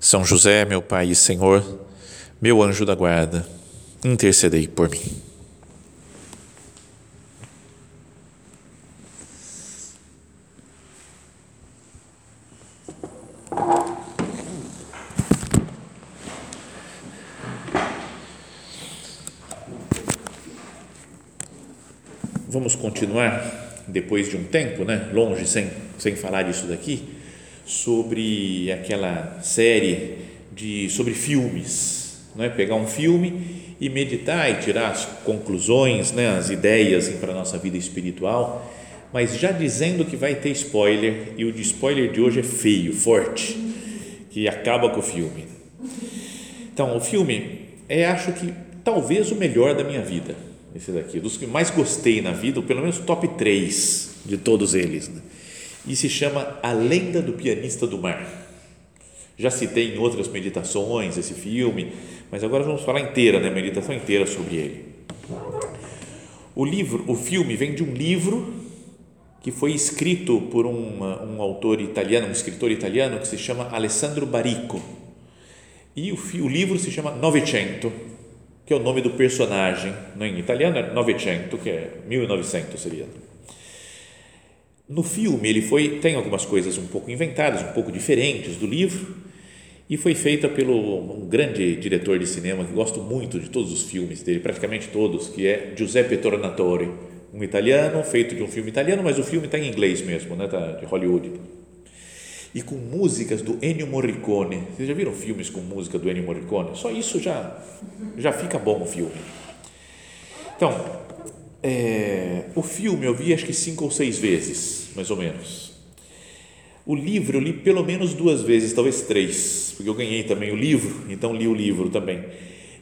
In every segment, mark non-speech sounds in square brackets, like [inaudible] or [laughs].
são José, meu Pai e Senhor, meu anjo da guarda, intercedei por mim. Vamos continuar depois de um tempo, né, longe sem sem falar disso daqui sobre aquela série de sobre filmes, não é? Pegar um filme e meditar e tirar as conclusões, né, as ideias para a nossa vida espiritual, mas já dizendo que vai ter spoiler e o de spoiler de hoje é feio, forte, que acaba com o filme. Então, o filme é acho que talvez o melhor da minha vida, esse daqui, dos que mais gostei na vida, ou pelo menos top 3 de todos eles. Né? E se chama A Lenda do Pianista do Mar. Já citei em outras meditações esse filme, mas agora vamos falar inteira, né, meditação inteira sobre ele. O livro, o filme vem de um livro que foi escrito por um, um autor italiano, um escritor italiano que se chama Alessandro Barico. E o, o livro se chama Novecento, que é o nome do personagem, né, em italiano é Novecento, que é 1900 seria no filme ele foi tem algumas coisas um pouco inventadas, um pouco diferentes do livro e foi feita pelo um grande diretor de cinema que gosto muito de todos os filmes dele, praticamente todos, que é Giuseppe Tornatore, um italiano feito de um filme italiano, mas o filme está em inglês mesmo, né, tá de Hollywood. E com músicas do Ennio Morricone. Vocês já viram filmes com música do Ennio Morricone? Só isso já já fica bom o filme. Então, é, o filme eu vi acho que cinco ou seis vezes, mais ou menos. O livro eu li pelo menos duas vezes, talvez três, porque eu ganhei também o livro, então li o livro também.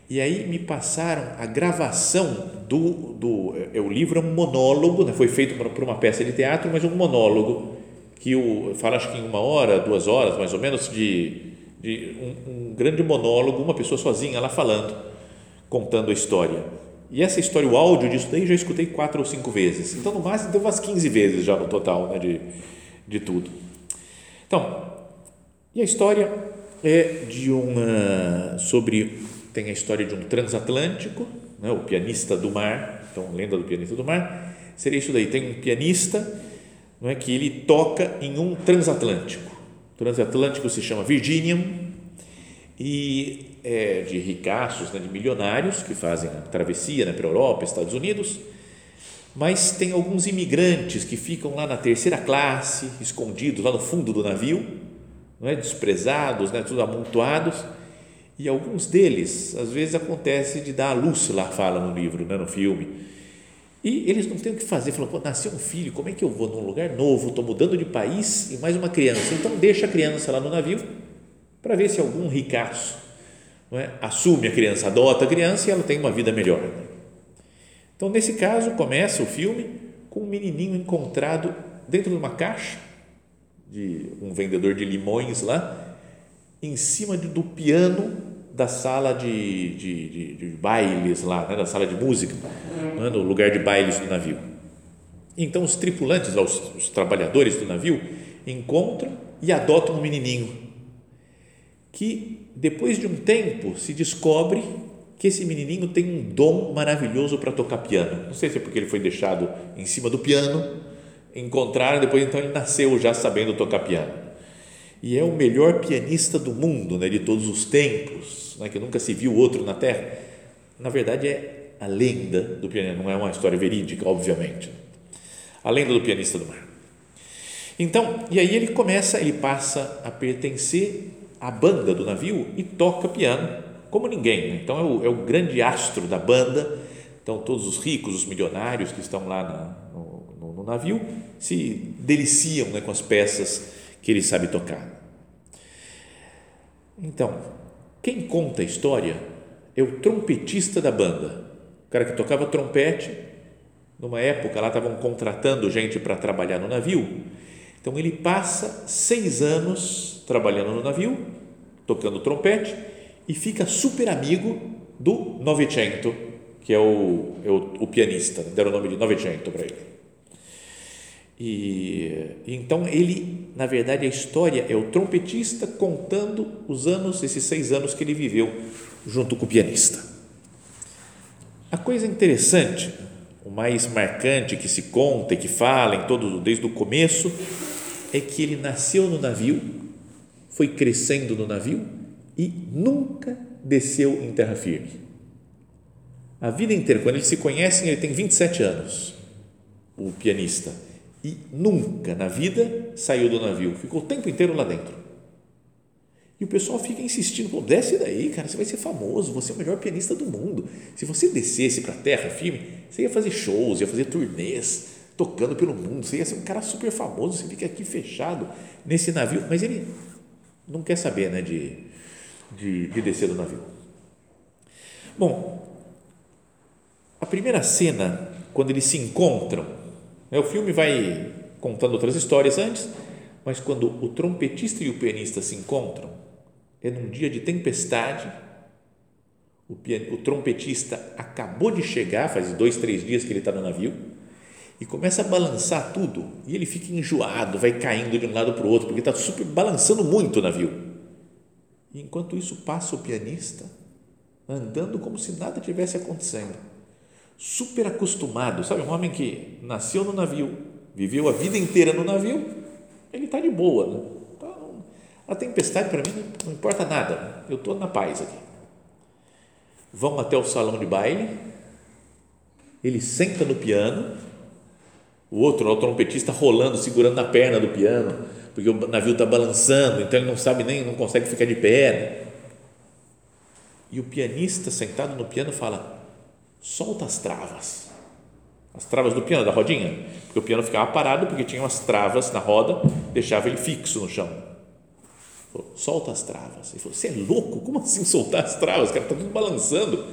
E aí me passaram a gravação do, do é, o livro é um monólogo, né? foi feito para uma peça de teatro, mas um monólogo que o, fala acho que em uma hora, duas horas mais ou menos de, de um, um grande monólogo, uma pessoa sozinha lá falando, contando a história. E essa história, o áudio disso daí, já escutei quatro ou cinco vezes. Então, no máximo, deu umas 15 vezes já no total né, de, de tudo. Então, e a história é de uma. sobre. tem a história de um transatlântico, né, o pianista do mar. Então, lenda do pianista do mar. Seria isso daí: tem um pianista não é, que ele toca em um transatlântico. O transatlântico se chama Virginian e é, de ricaços, né, de milionários que fazem a travessia né, para a Europa, Estados Unidos, mas tem alguns imigrantes que ficam lá na terceira classe, escondidos lá no fundo do navio, não é, desprezados, né, tudo amontoados, e alguns deles, às vezes acontece de dar a luz, lá fala no livro, né, no filme, e eles não têm o que fazer, falam, pô, nasceu um filho, como é que eu vou num lugar novo, estou mudando de país e mais uma criança, então deixa a criança lá no navio para ver se algum ricaço é? assume a criança, adota a criança e ela tem uma vida melhor. Então, nesse caso, começa o filme com um menininho encontrado dentro de uma caixa de um vendedor de limões lá, em cima do piano da sala de, de, de, de bailes lá, né, da sala de música, né, no lugar de bailes do navio. Então, os tripulantes, os, os trabalhadores do navio, encontram e adotam um menininho que depois de um tempo se descobre que esse menininho tem um dom maravilhoso para tocar piano. Não sei se é porque ele foi deixado em cima do piano, encontraram depois então ele nasceu já sabendo tocar piano. E é o melhor pianista do mundo, né, de todos os tempos, né, que nunca se viu outro na Terra. Na verdade é a lenda do pianista, não é uma história verídica, obviamente. A lenda do pianista do mar. Então, e aí ele começa, ele passa a pertencer a banda do navio e toca piano como ninguém. Né? Então é o, é o, grande astro da banda. Então todos os ricos, os milionários que estão lá na, no, no, navio se deliciam né, com as peças que ele sabe tocar. Então, quem conta a história é o trompetista da banda, o cara que tocava trompete. Numa época lá estavam contratando gente para trabalhar no navio. Então ele passa seis anos trabalhando no navio, tocando trompete e fica super amigo do Novecento, que é o, é o, o pianista, deram o nome de Novecento para ele. E então ele, na verdade, a história é o trompetista contando os anos, esses seis anos que ele viveu junto com o pianista. A coisa interessante, o mais marcante que se conta e que fala em todo desde o começo é que ele nasceu no navio, foi crescendo no navio e nunca desceu em terra firme. A vida inteira, quando eles se conhecem, ele tem 27 anos, o pianista e nunca na vida saiu do navio, ficou o tempo inteiro lá dentro. E o pessoal fica insistindo, pô, desce daí, cara, você vai ser famoso, você é o melhor pianista do mundo. Se você descesse para a terra firme, você ia fazer shows, ia fazer turnês, tocando pelo mundo, você ia ser um cara super famoso, você fica aqui fechado nesse navio, mas ele não quer saber, né, de, de, de descer do navio. Bom, a primeira cena, quando eles se encontram, o filme vai contando outras histórias antes, mas quando o trompetista e o pianista se encontram, é num dia de tempestade. O, pian... o trompetista acabou de chegar, faz dois, três dias que ele está no navio, e começa a balançar tudo. E ele fica enjoado, vai caindo de um lado para o outro, porque está super balançando muito o navio. E enquanto isso passa o pianista, andando como se nada tivesse acontecendo super acostumado, sabe? Um homem que nasceu no navio, viveu a vida inteira no navio, ele está de boa. Né? Então, a tempestade para mim não importa nada, eu estou na paz aqui. Vão até o salão de baile, ele senta no piano, o outro, o trompetista, rolando, segurando na perna do piano, porque o navio está balançando, então ele não sabe nem, não consegue ficar de pé. Né? E o pianista sentado no piano fala: solta as travas. As travas do piano, da rodinha. Porque o piano ficava parado porque tinha umas travas na roda, deixava ele fixo no chão. Falou, solta as travas. Ele falou: Você é louco? Como assim soltar as travas? O cara está tudo balançando.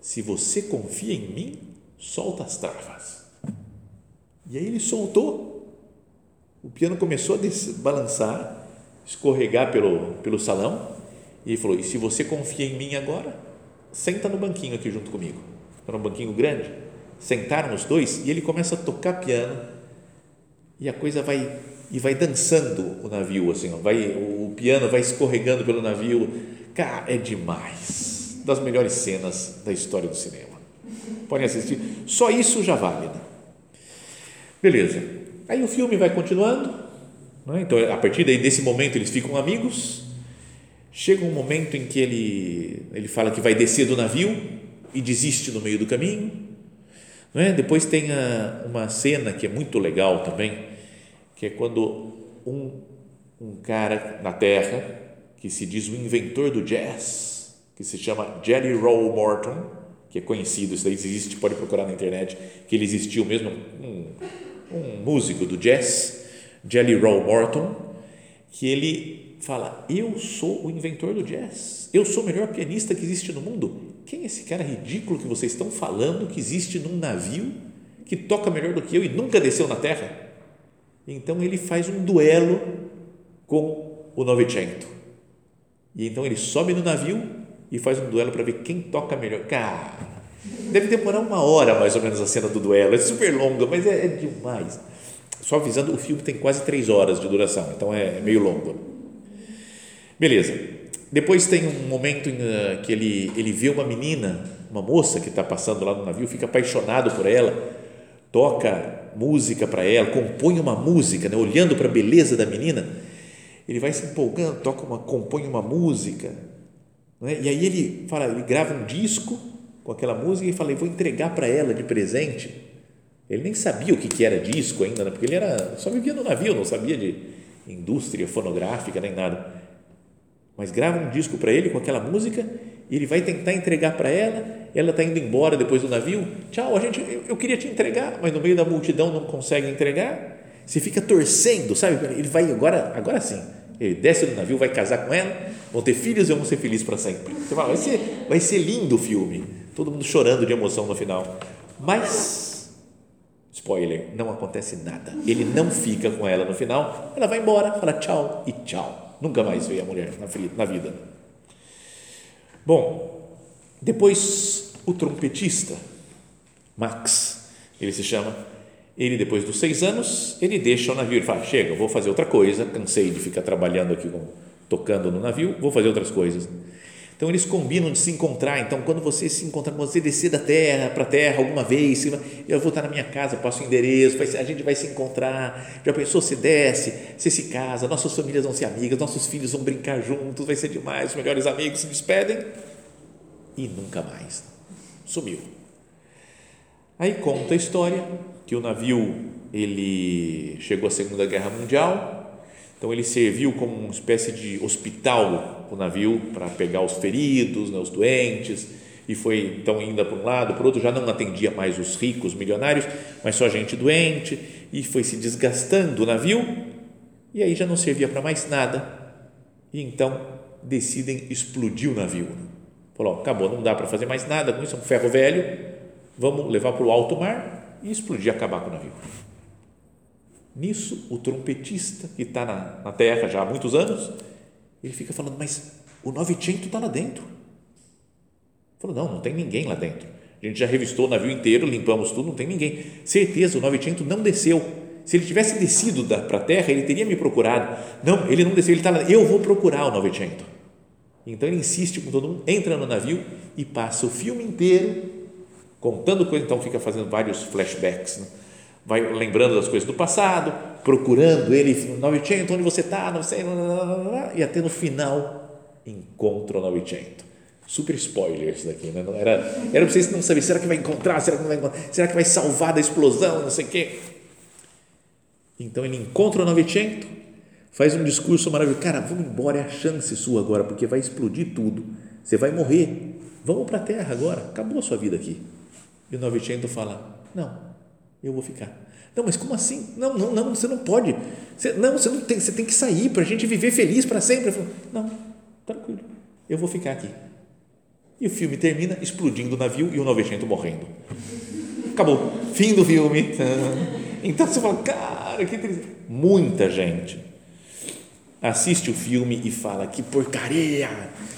Se você confia em mim, solta as travas. E aí ele soltou. O piano começou a balançar, escorregar pelo, pelo salão. E ele falou: E se você confia em mim agora, senta no banquinho aqui junto comigo era um banquinho grande, sentaram os dois e ele começa a tocar piano e a coisa vai e vai dançando o navio assim, ó, vai o piano vai escorregando pelo navio, cara, é demais, das melhores cenas da história do cinema. Podem assistir, só isso já vale. Né? Beleza. Aí o filme vai continuando, né? então a partir daí desse momento eles ficam amigos. Chega um momento em que ele ele fala que vai descer do navio e desiste no meio do caminho. Não é? Depois tem a, uma cena que é muito legal também, que é quando um, um cara na Terra, que se diz o inventor do jazz, que se chama Jelly Roll Morton, que é conhecido, isso daí existe, pode procurar na internet, que ele existiu mesmo, um, um músico do jazz, Jelly Roll Morton, que ele fala: Eu sou o inventor do jazz, eu sou o melhor pianista que existe no mundo, quem é esse cara ridículo que vocês estão falando que existe num navio que toca melhor do que eu e nunca desceu na terra? Então ele faz um duelo com o Novecento. E então ele sobe no navio e faz um duelo para ver quem toca melhor. Cara, deve demorar uma hora mais ou menos a cena do duelo. É super longa, mas é, é demais. Só avisando, o filme tem quase três horas de duração, então é meio longo. Beleza. Depois tem um momento em, uh, que ele, ele vê uma menina, uma moça que está passando lá no navio, fica apaixonado por ela, toca música para ela, compõe uma música, né, olhando para a beleza da menina, ele vai se empolgando, toca uma, compõe uma música, né, e aí ele fala, ele grava um disco com aquela música e fala, vou entregar para ela de presente. Ele nem sabia o que, que era disco ainda, né, porque ele era só vivia no navio, não sabia de indústria fonográfica nem nada mas grava um disco para ele com aquela música e ele vai tentar entregar para ela, ela está indo embora depois do navio, tchau, a gente, eu, eu, queria te entregar, mas no meio da multidão não consegue entregar, você fica torcendo, sabe? Ele vai agora, agora sim, Ele desce do navio, vai casar com ela, vão ter filhos e vão ser felizes para sempre. Você fala, vai ser, vai ser lindo o filme. Todo mundo chorando de emoção no final. Mas, spoiler, não acontece nada. Ele não fica com ela no final, ela vai embora, fala tchau e tchau. Nunca mais vê a mulher na vida. Bom, depois o trompetista, Max, ele se chama, ele depois dos seis anos, ele deixa o navio, ele fala, chega, vou fazer outra coisa, cansei de ficar trabalhando aqui, tocando no navio, vou fazer outras coisas. Então eles combinam de se encontrar. Então, quando você se encontrar, você descer da terra para a terra alguma vez, eu vou estar na minha casa, passo o endereço, a gente vai se encontrar. Já pensou? Você desce, você se casa, nossas famílias vão ser amigas, nossos filhos vão brincar juntos, vai ser demais. Os melhores amigos se despedem e nunca mais. Sumiu. Aí conta a história que o navio ele chegou à Segunda Guerra Mundial então ele serviu como uma espécie de hospital o navio para pegar os feridos, né, os doentes, e foi então indo para um lado, para o outro, já não atendia mais os ricos, milionários, mas só gente doente, e foi se desgastando o navio, e aí já não servia para mais nada. E então decidem explodir o navio. Falou, acabou, não dá para fazer mais nada com isso, é um ferro velho, vamos levar para o alto mar e explodir, acabar com o navio. Nisso, o trompetista, que está na, na terra já há muitos anos, ele fica falando, mas o Novecento está lá dentro. Falou, não, não tem ninguém lá dentro. A gente já revistou o navio inteiro, limpamos tudo, não tem ninguém. Certeza, o Novecento não desceu. Se ele tivesse descido para a terra, ele teria me procurado. Não, ele não desceu, ele está lá. Eu vou procurar o Novecento. Então ele insiste com todo mundo, entra no navio e passa o filme inteiro contando coisas. Então fica fazendo vários flashbacks. Né? Vai lembrando das coisas do passado, procurando ele, 900, onde você está, não sei, e até no final encontra o 900. Super spoilers daqui, né? Não era, era para vocês não saberem, será que vai encontrar, será que não vai encontrar, será que vai salvar da explosão, não sei o quê. Então ele encontra o 900, faz um discurso maravilhoso, cara, vamos embora, é a chance sua agora, porque vai explodir tudo, você vai morrer, vamos para a terra agora, acabou a sua vida aqui. E o 900 fala, não, eu vou ficar. Não, mas como assim? Não, não, não, você não pode. Você, não, você não tem, você tem que sair para a gente viver feliz para sempre. Eu falo, não, tranquilo, eu vou ficar aqui. E o filme termina explodindo o navio e o novecento morrendo. Acabou. Fim do filme. [laughs] Então você fala, cara, que triste. Muita gente assiste o filme e fala, que porcaria,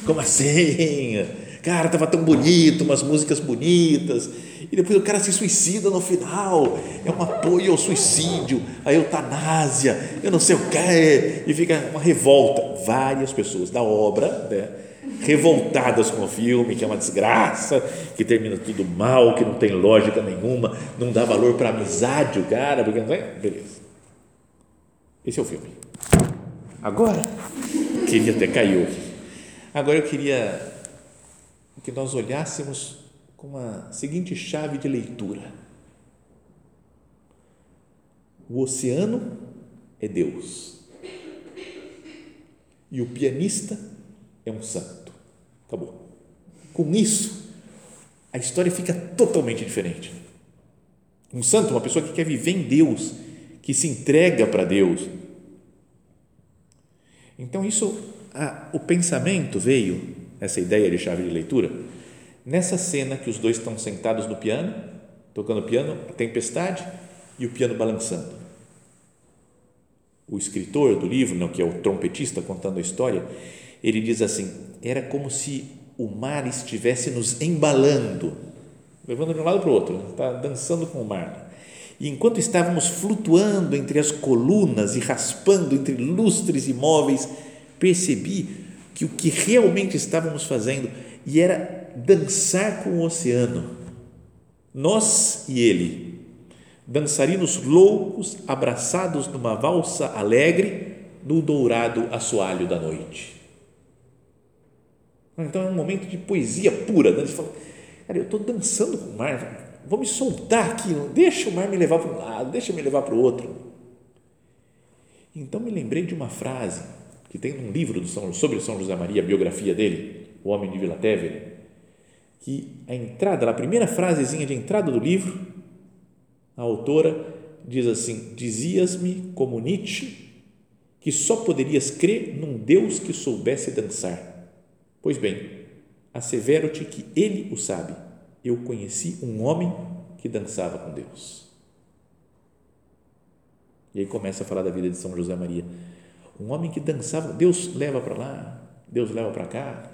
como assim? Cara, estava tão bonito, umas músicas bonitas e depois o cara se suicida no final, é um apoio ao suicídio, à eutanásia, eu não sei o que, e fica uma revolta. Várias pessoas da obra, né, revoltadas com o filme, que é uma desgraça, que termina tudo mal, que não tem lógica nenhuma, não dá valor para amizade o cara, porque não é? Beleza. Esse é o filme. Agora, queria até caiu. Agora eu queria que nós olhássemos com a seguinte chave de leitura: o oceano é Deus e o pianista é um santo. Acabou. Com isso, a história fica totalmente diferente. Um santo, uma pessoa que quer viver em Deus, que se entrega para Deus. Então, isso, a, o pensamento veio, essa ideia de chave de leitura, nessa cena que os dois estão sentados no piano, tocando piano, a tempestade e o piano balançando. O escritor do livro, não, que é o trompetista contando a história, ele diz assim: era como se o mar estivesse nos embalando, levando de um lado para o outro, está dançando com o mar. E enquanto estávamos flutuando entre as colunas e raspando entre lustres imóveis, percebi que o que realmente estávamos fazendo e era dançar com o oceano, nós e ele, dançarinos loucos, abraçados numa valsa alegre no dourado assoalho da noite. Então é um momento de poesia pura. Né? Fala, cara, eu estou dançando com o mar, vou me soltar aqui, deixa o mar me levar para um lado, deixa me levar para o outro. Então me lembrei de uma frase que tem um livro São, sobre São José Maria, a biografia dele, O Homem de Vila Tevere, que a entrada, a primeira frasezinha de entrada do livro, a autora diz assim: Dizias-me como Nietzsche que só poderias crer num Deus que soubesse dançar. Pois bem, assevero-te que ele o sabe. Eu conheci um homem que dançava com Deus. E aí começa a falar da vida de São José Maria. Um homem que dançava, Deus leva para lá, Deus leva para cá.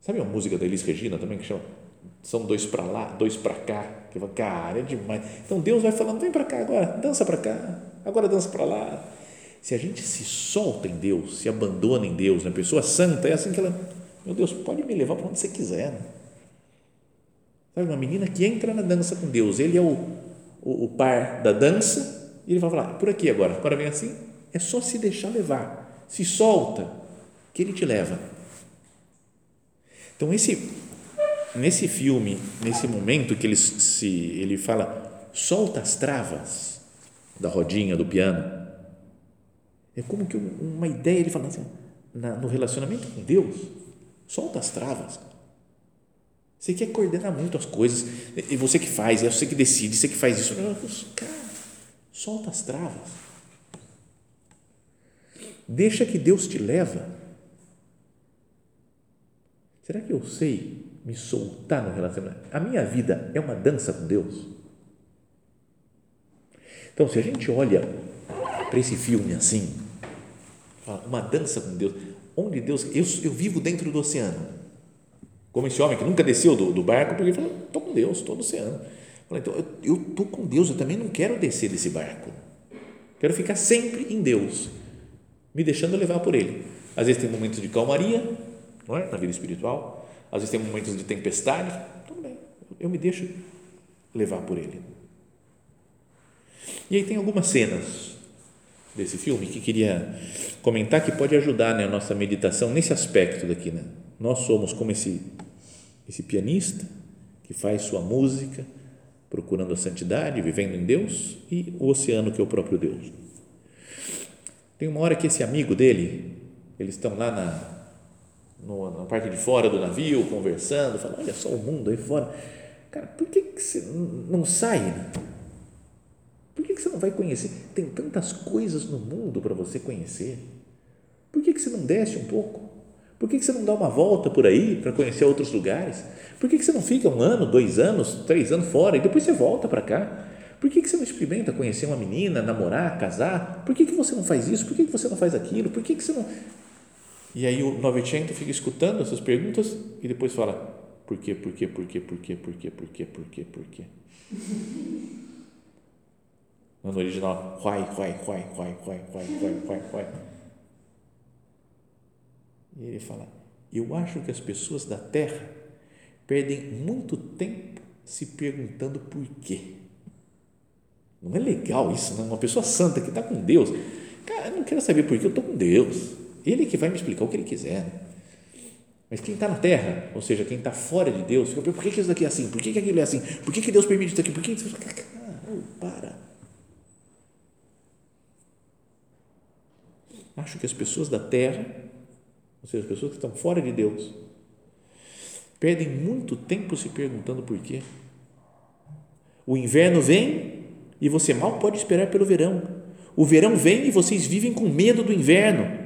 Sabe uma música da Elis Regina também que chama São dois para lá, dois para cá? Que fala, cara, é demais. Então Deus vai falando, vem para cá agora, dança para cá, agora dança para lá. Se a gente se solta em Deus, se abandona em Deus, na né? pessoa santa, é assim que ela, meu Deus, pode me levar para onde você quiser. Né? Sabe, uma menina que entra na dança com Deus, ele é o, o, o par da dança e ele vai falar, por aqui agora, agora vem assim, é só se deixar levar, se solta, que ele te leva. Então, esse, nesse filme, nesse momento que ele, se, ele fala, solta as travas da rodinha do piano, é como que uma ideia, ele fala assim, na, no relacionamento com Deus, solta as travas. Você quer coordenar muito as coisas, e você que faz, é você que decide, você que faz isso. Cara, Solta as travas. Deixa que Deus te leva. Será que eu sei me soltar no relacionamento? A minha vida é uma dança com Deus? Então, se a gente olha para esse filme assim, uma dança com Deus, onde Deus, eu, eu vivo dentro do oceano, como esse homem que nunca desceu do, do barco, porque ele falou, estou com Deus, estou no oceano. Então, eu estou com Deus, eu também não quero descer desse barco. Quero ficar sempre em Deus, me deixando levar por Ele. Às vezes tem momentos de calmaria, não é? na vida espiritual. Às vezes tem momentos de tempestade. Tudo bem, eu me deixo levar por Ele. E aí tem algumas cenas desse filme que queria comentar que pode ajudar né, a nossa meditação nesse aspecto daqui. Né? Nós somos como esse, esse pianista que faz sua música procurando a santidade, vivendo em Deus, e o oceano que é o próprio Deus. Tem uma hora que esse amigo dele, eles estão lá na, no, na parte de fora do navio, conversando, falando, olha só o mundo aí fora. Cara, por que, que você não sai? Por que, que você não vai conhecer? Tem tantas coisas no mundo para você conhecer. Por que, que você não desce um pouco? Por que, que você não dá uma volta por aí para conhecer outros lugares? Por que, que você não fica um ano, dois anos, três anos fora e depois você volta para cá? Por que, que você não experimenta conhecer uma menina, namorar, casar? Por que, que você não faz isso? Por que, que você não faz aquilo? Por que, que você não. E aí o Novecento fica escutando essas perguntas e depois fala: por quê, por quê, por quê, por quê, por quê, por quê, por quê, por quê? [laughs] No original, why, why, why, why, why, why, why, why, why. E ele fala: Eu acho que as pessoas da terra perdem muito tempo se perguntando por quê. Não é legal isso, não? Uma pessoa santa que está com Deus. Cara, eu não quero saber por que eu estou com Deus. Ele que vai me explicar o que ele quiser. Mas quem está na terra, ou seja, quem está fora de Deus, fica, por que, que isso daqui é assim? Por que, que aquilo é assim? Por que, que Deus permite isso aqui? Por que isso? Ah, para. Acho que as pessoas da terra ou seja, as pessoas que estão fora de Deus perdem muito tempo se perguntando por quê. O inverno vem e você mal pode esperar pelo verão. O verão vem e vocês vivem com medo do inverno.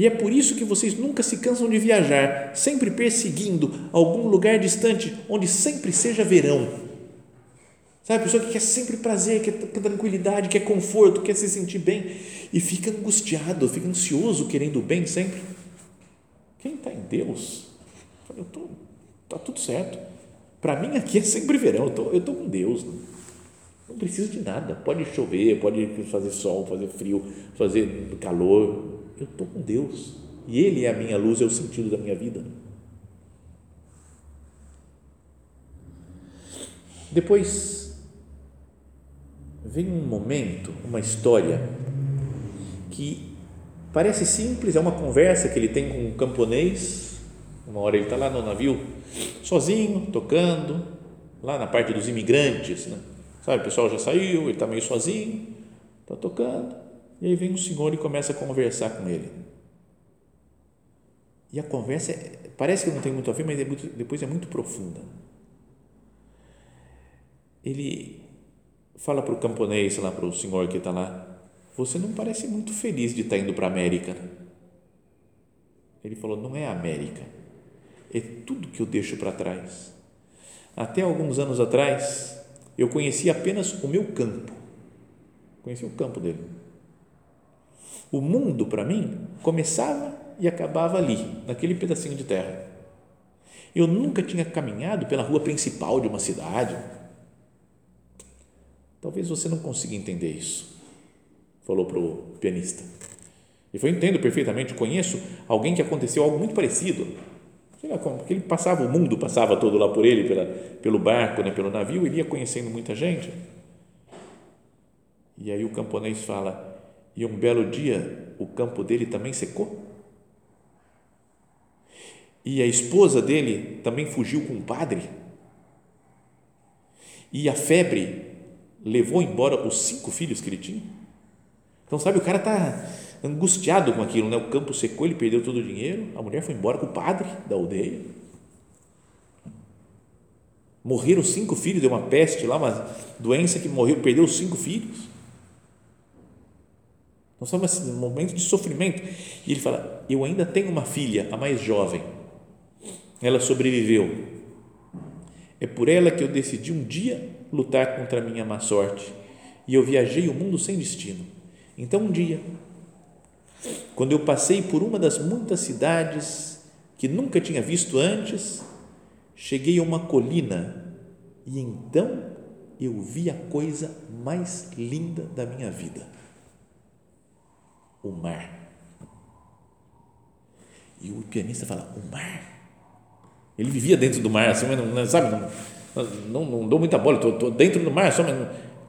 E é por isso que vocês nunca se cansam de viajar, sempre perseguindo algum lugar distante onde sempre seja verão. Sabe, a pessoa que quer sempre prazer, quer tranquilidade, quer conforto, quer se sentir bem e fica angustiado, fica ansioso querendo o bem sempre. Quem está em Deus, eu tô, tá tudo certo. Para mim aqui é sempre verão, eu tô, eu tô com Deus. Não, não preciso de nada. Pode chover, pode fazer sol, fazer frio, fazer calor. Eu estou com Deus. E Ele é a minha luz, é o sentido da minha vida. Depois vem um momento, uma história que Parece simples, é uma conversa que ele tem com um camponês. Uma hora ele está lá no navio, sozinho, tocando, lá na parte dos imigrantes, né? Sabe, o pessoal já saiu, ele está meio sozinho, está tocando. E aí vem um senhor e começa a conversar com ele. E a conversa é, parece que não tem muito a ver, mas é muito, depois é muito profunda. Ele fala para o camponês, lá para o senhor que está lá, Você não parece muito feliz de estar indo para a América. Ele falou: Não é a América, é tudo que eu deixo para trás. Até alguns anos atrás, eu conhecia apenas o meu campo, conhecia o campo dele. O mundo, para mim, começava e acabava ali, naquele pedacinho de terra. Eu nunca tinha caminhado pela rua principal de uma cidade. Talvez você não consiga entender isso, falou para o pianista. E foi, entendo perfeitamente, conheço alguém que aconteceu algo muito parecido. Sei lá como, porque ele passava, o mundo passava todo lá por ele, pela, pelo barco, né, pelo navio, ele ia conhecendo muita gente. E aí o camponês fala, e um belo dia o campo dele também secou? E a esposa dele também fugiu com o padre? E a febre levou embora os cinco filhos que ele tinha? Então, sabe, o cara está angustiado com aquilo, né? O campo secou, ele perdeu todo o dinheiro, a mulher foi embora com o padre da aldeia. Morreram cinco filhos, deu uma peste lá, uma doença que morreu, perdeu os cinco filhos. Nós estamos num momento de sofrimento. E ele fala: Eu ainda tenho uma filha, a mais jovem. Ela sobreviveu. É por ela que eu decidi um dia lutar contra a minha má sorte. E eu viajei o mundo sem destino. Então, um dia, quando eu passei por uma das muitas cidades que nunca tinha visto antes, cheguei a uma colina e então eu vi a coisa mais linda da minha vida: o mar. E o pianista fala: o mar. Ele vivia dentro do mar, assim, mas não, sabe, não, não, não dou muita bola, estou dentro do mar, só, mas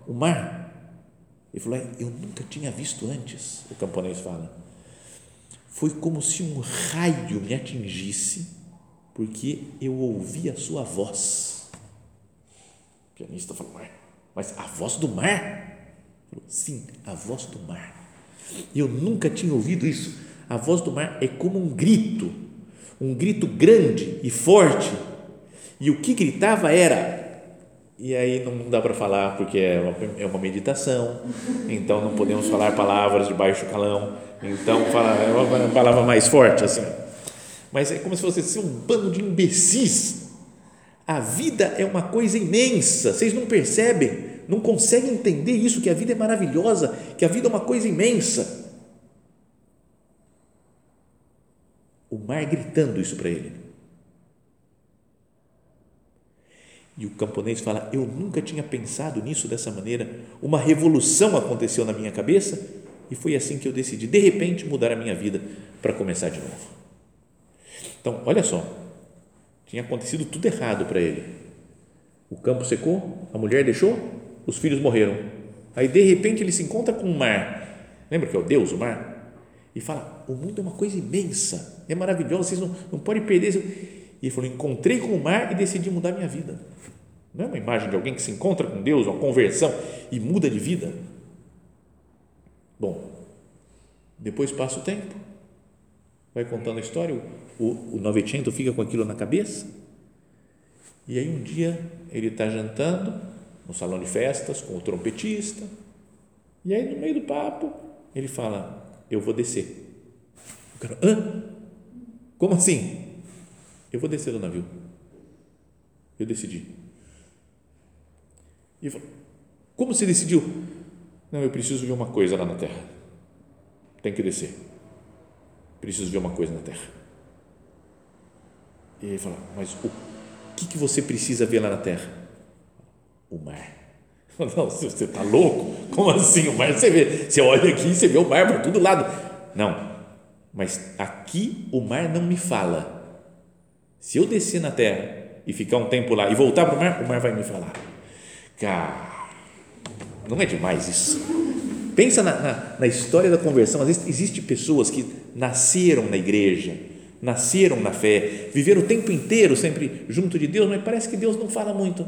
o mar. Ele falou: eu nunca tinha visto antes, o camponês fala foi como se um raio me atingisse, porque eu ouvi a sua voz. O pianista falou, mas a voz do mar? Falou, Sim, a voz do mar. Eu nunca tinha ouvido isso. A voz do mar é como um grito, um grito grande e forte. E o que gritava era e aí não dá para falar porque é uma, é uma meditação, então não podemos falar palavras de baixo calão, então fala, é uma palavra mais forte assim. Mas é como se fosse assim, um bando de imbecis. A vida é uma coisa imensa, vocês não percebem, não conseguem entender isso, que a vida é maravilhosa, que a vida é uma coisa imensa. O mar gritando isso para ele. E o camponês fala: Eu nunca tinha pensado nisso dessa maneira. Uma revolução aconteceu na minha cabeça e foi assim que eu decidi, de repente, mudar a minha vida para começar de novo. Então, olha só, tinha acontecido tudo errado para ele. O campo secou, a mulher deixou, os filhos morreram. Aí, de repente, ele se encontra com o mar. Lembra que é o Deus, o mar? E fala: O mundo é uma coisa imensa, é maravilhoso, vocês não, não podem perder. E ele falou: Encontrei com o mar e decidi mudar minha vida. Não é uma imagem de alguém que se encontra com Deus, uma conversão e muda de vida? Bom, depois passa o tempo, vai contando a história, o, o Novecento fica com aquilo na cabeça, e aí um dia ele está jantando no salão de festas com o trompetista, e aí no meio do papo ele fala: Eu vou descer. O cara, hã? Como assim? Eu vou descer do navio. Eu decidi. E eu falo, como você decidiu? Não, eu preciso ver uma coisa lá na terra. Tem que descer. Preciso ver uma coisa na terra. E ele fala, mas o que, que você precisa ver lá na terra? O mar. [laughs] Não, você está louco? Como assim o mar? Você, vê, você olha aqui você vê o mar para todo lado. Não, mas aqui o mar não me fala se eu descer na terra e ficar um tempo lá e voltar para o mar, o mar vai me falar. Cara, não é demais isso? Pensa na, na, na história da conversão. Às vezes existem pessoas que nasceram na igreja, nasceram na fé, viveram o tempo inteiro sempre junto de Deus, mas parece que Deus não fala muito.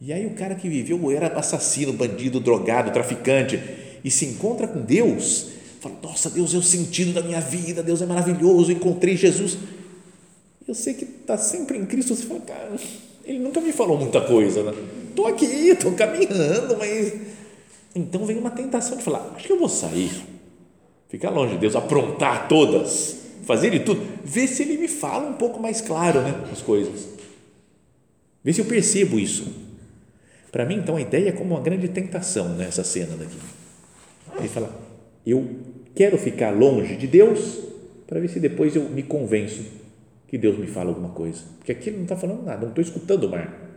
E aí o cara que viveu era assassino, bandido, drogado, traficante e se encontra com Deus, fala: Nossa, Deus é o sentido da minha vida, Deus é maravilhoso, encontrei Jesus eu sei que está sempre em Cristo, você fala, cara, ele nunca me falou muita coisa, né? Estou aqui, estou caminhando, mas Então vem uma tentação de falar: acho que eu vou sair, ficar longe de Deus, aprontar todas, fazer de tudo, ver se ele me fala um pouco mais claro né, as coisas. Ver se eu percebo isso. Para mim, então, a ideia é como uma grande tentação nessa cena daqui. Ele fala: eu quero ficar longe de Deus para ver se depois eu me convenço que Deus me fala alguma coisa. Porque aqui ele não está falando nada, não estou escutando o mar.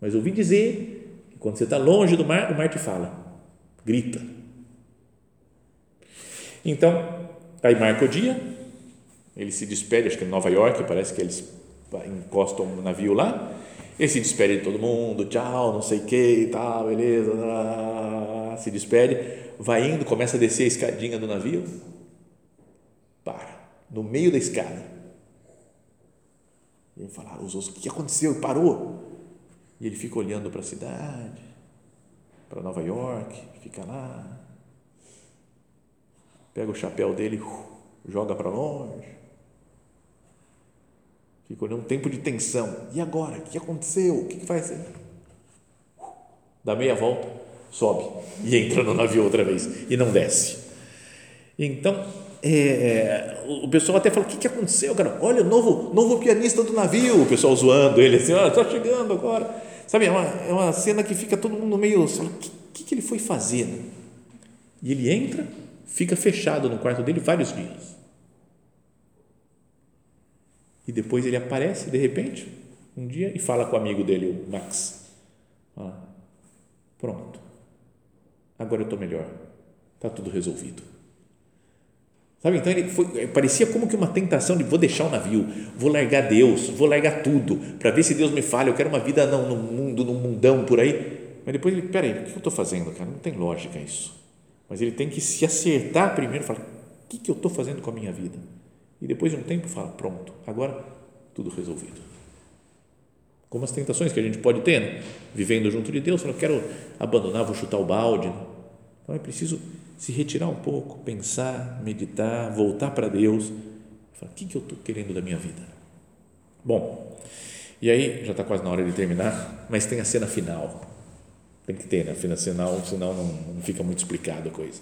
Mas ouvi dizer que quando você está longe do mar, o mar te fala, grita. Então, aí marca o dia, ele se despede, acho que em Nova York, parece que eles encostam o navio lá, ele se despede de todo mundo, tchau, não sei o que, tá, beleza, se despede, vai indo, começa a descer a escadinha do navio, para, no meio da escada. E ele fala, os outros, o que aconteceu? Parou. E ele fica olhando para a cidade, para Nova York, fica lá, pega o chapéu dele, joga para longe, olhando um tempo de tensão. E agora? O que aconteceu? O que vai ser? Dá meia volta, sobe e entra no navio outra vez e não desce. Então, é, o pessoal até fala: o que, que aconteceu, cara? Olha, o novo, novo pianista do navio, o pessoal zoando ele assim: olha, está chegando agora. Sabe, é uma, é uma cena que fica todo mundo meio. O que, que, que ele foi fazer? Né? E ele entra, fica fechado no quarto dele vários dias. E depois ele aparece, de repente, um dia, e fala com o amigo dele, o Max. Fala, pronto, agora eu estou melhor, está tudo resolvido. Sabe? Então ele foi, parecia como que uma tentação de vou deixar o navio, vou largar Deus, vou largar tudo para ver se Deus me fala. Eu quero uma vida não, no mundo, no mundão por aí. Mas depois ele, peraí, o que eu estou fazendo, cara? Não tem lógica isso. Mas ele tem que se acertar primeiro, falar, o que, que eu estou fazendo com a minha vida? E depois de um tempo fala, pronto, agora tudo resolvido. Como as tentações que a gente pode ter, né? vivendo junto de Deus, eu quero abandonar, vou chutar o balde. Né? Então é preciso se retirar um pouco, pensar, meditar, voltar para Deus, falar, o que, que eu estou querendo da minha vida? Bom, e aí, já está quase na hora de terminar, mas tem a cena final, tem que ter, né? Final, senão não, não fica muito explicado a coisa.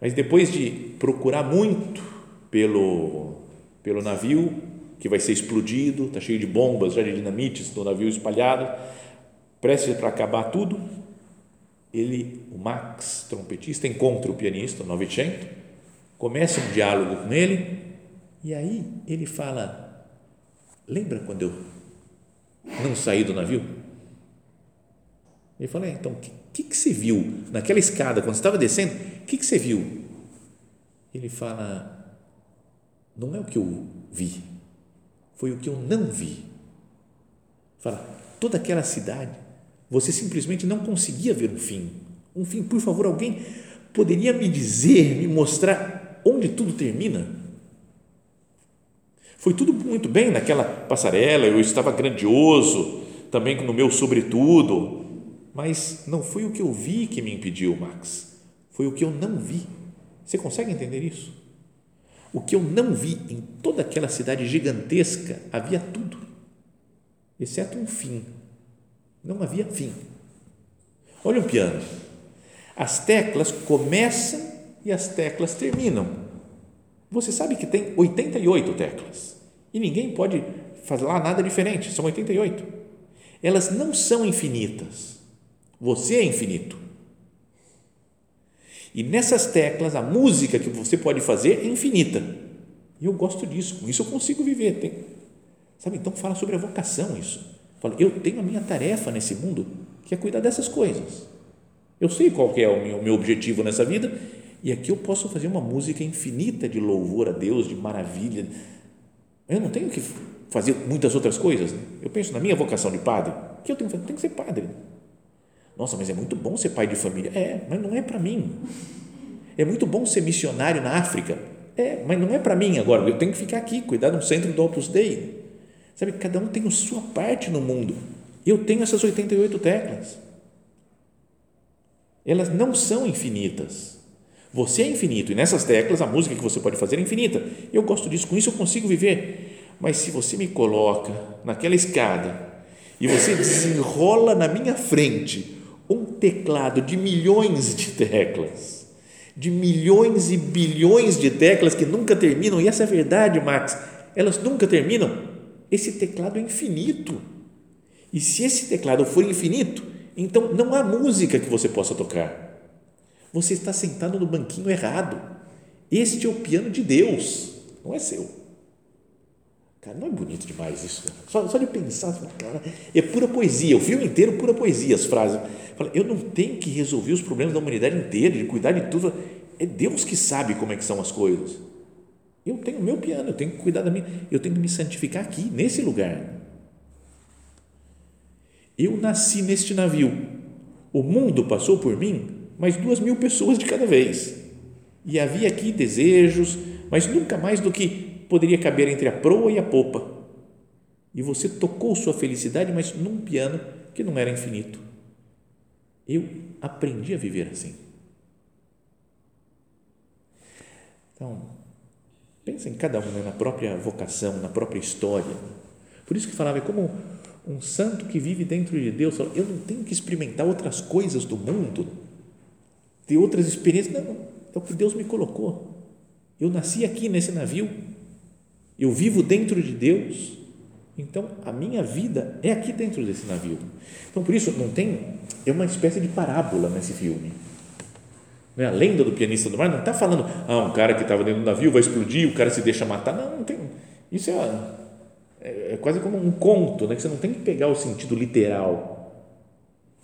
Mas depois de procurar muito pelo, pelo navio que vai ser explodido, está cheio de bombas, já de dinamites no navio espalhado, prestes para acabar tudo, ele, o Max, trompetista, encontra o pianista, o Novicento, começa um diálogo com ele e aí ele fala: Lembra quando eu não saí do navio? Ele fala: é, Então, o que, que, que, você viu naquela escada, quando você estava descendo? O que, que você viu? Ele fala: Não é o que eu vi, foi o que eu não vi. Fala: toda aquela cidade você simplesmente não conseguia ver um fim. Um fim, por favor, alguém poderia me dizer, me mostrar onde tudo termina? Foi tudo muito bem naquela passarela, eu estava grandioso, também no meu sobretudo, mas não foi o que eu vi que me impediu, Max. Foi o que eu não vi. Você consegue entender isso? O que eu não vi em toda aquela cidade gigantesca havia tudo, exceto um fim não havia fim. Olha o piano. As teclas começam e as teclas terminam. Você sabe que tem 88 teclas e ninguém pode lá nada diferente, são 88. Elas não são infinitas. Você é infinito. E nessas teclas, a música que você pode fazer é infinita. E eu gosto disso, com isso eu consigo viver. Tem, sabe? Então fala sobre a vocação isso Fala, eu tenho a minha tarefa nesse mundo, que é cuidar dessas coisas. Eu sei qual é o meu, o meu objetivo nessa vida e aqui eu posso fazer uma música infinita de louvor a Deus, de maravilha. Eu não tenho que fazer muitas outras coisas. Né? Eu penso na minha vocação de padre, que eu tenho que fazer? Tenho que ser padre. Nossa, mas é muito bom ser pai de família. É, mas não é para mim. É muito bom ser missionário na África. É, mas não é para mim agora. Eu tenho que ficar aqui, cuidar de um centro do Opus Dei. Sabe, cada um tem a sua parte no mundo. Eu tenho essas 88 teclas. Elas não são infinitas. Você é infinito e nessas teclas a música que você pode fazer é infinita. Eu gosto disso, com isso eu consigo viver. Mas se você me coloca naquela escada e você desenrola na minha frente um teclado de milhões de teclas, de milhões e bilhões de teclas que nunca terminam, e essa é a verdade, Max, elas nunca terminam. Esse teclado é infinito. E se esse teclado for infinito, então não há música que você possa tocar. Você está sentado no banquinho errado. Este é o piano de Deus, não é seu. Cara, não é bonito demais isso? Só, só de pensar, cara, é pura poesia. O filme inteiro, pura poesia, as frases. Fala, eu não tenho que resolver os problemas da humanidade inteira, de cuidar de tudo. É Deus que sabe como é que são as coisas. Eu tenho o meu piano, eu tenho que cuidar da minha. Eu tenho que me santificar aqui, nesse lugar. Eu nasci neste navio. O mundo passou por mim, mas duas mil pessoas de cada vez. E havia aqui desejos, mas nunca mais do que poderia caber entre a proa e a popa. E você tocou sua felicidade, mas num piano que não era infinito. Eu aprendi a viver assim. Então, pensa em cada um, né, na própria vocação, na própria história. Por isso que falava, é como um santo que vive dentro de Deus, eu não tenho que experimentar outras coisas do mundo, ter outras experiências, não, é o que Deus me colocou. Eu nasci aqui nesse navio, eu vivo dentro de Deus, então a minha vida é aqui dentro desse navio. Então por isso não tem, é uma espécie de parábola nesse filme. É a lenda do pianista do mar não está falando, ah, um cara que estava dentro do navio vai explodir, o cara se deixa matar. Não, não tem. Isso é é, é quase como um conto, né? que você não tem que pegar o sentido literal,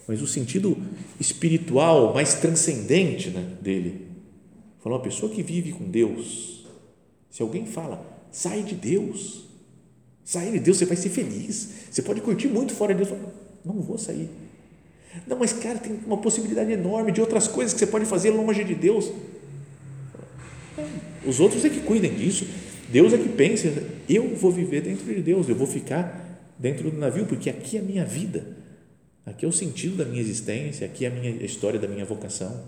mas o sentido espiritual mais transcendente né, dele. Falou, uma pessoa que vive com Deus, se alguém fala, sai de Deus, sai de Deus, você vai ser feliz, você pode curtir muito fora de Deus, não vou sair. Não, mas cara, tem uma possibilidade enorme de outras coisas que você pode fazer longe de Deus. Os outros é que cuidem disso. Deus é que pensa, eu vou viver dentro de Deus, eu vou ficar dentro do navio, porque aqui é a minha vida, aqui é o sentido da minha existência, aqui é a minha história da minha vocação.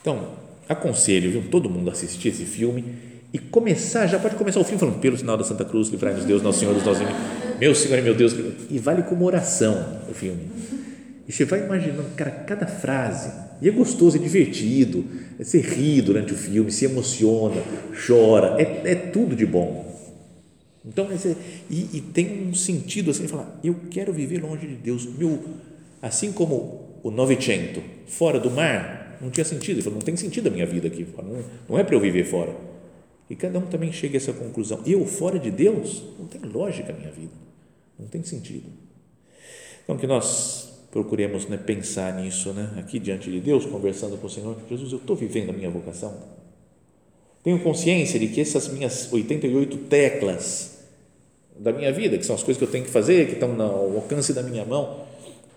Então, aconselho viu, todo mundo assistir esse filme e começar, já pode começar o filme falando, pelo sinal da Santa Cruz, livrai-nos Deus, nosso Senhor dos nossos meu Senhor e meu Deus, e vale como oração o filme. E você vai imaginando, cara, cada frase, e é gostoso, é divertido, você ri durante o filme, se emociona, chora, é, é tudo de bom. Então, e, e, tem um sentido assim, falar, eu quero viver longe de Deus, meu, assim como o Novecento, fora do mar, não tinha sentido, ele falou, não tem sentido a minha vida aqui, não, não é para eu viver fora. E cada um também chega a essa conclusão, eu fora de Deus, não tem lógica a minha vida, não tem sentido. Então, que nós procuremos né, pensar nisso, né, aqui diante de Deus, conversando com o Senhor, Jesus, eu estou vivendo a minha vocação? Tenho consciência de que essas minhas 88 teclas da minha vida, que são as coisas que eu tenho que fazer, que estão no alcance da minha mão,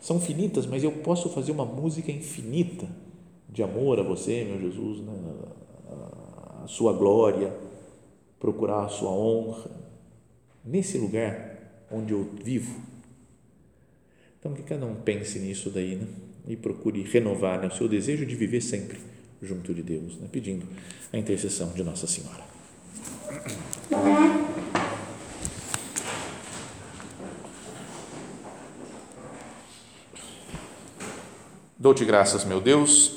são finitas, mas eu posso fazer uma música infinita de amor a você, meu Jesus, né, a sua glória, procurar a sua honra, nesse lugar onde eu vivo então, que cada um pense nisso daí, né? E procure renovar né, o seu desejo de viver sempre junto de Deus, né? pedindo a intercessão de Nossa Senhora. Dou-te graças, meu Deus,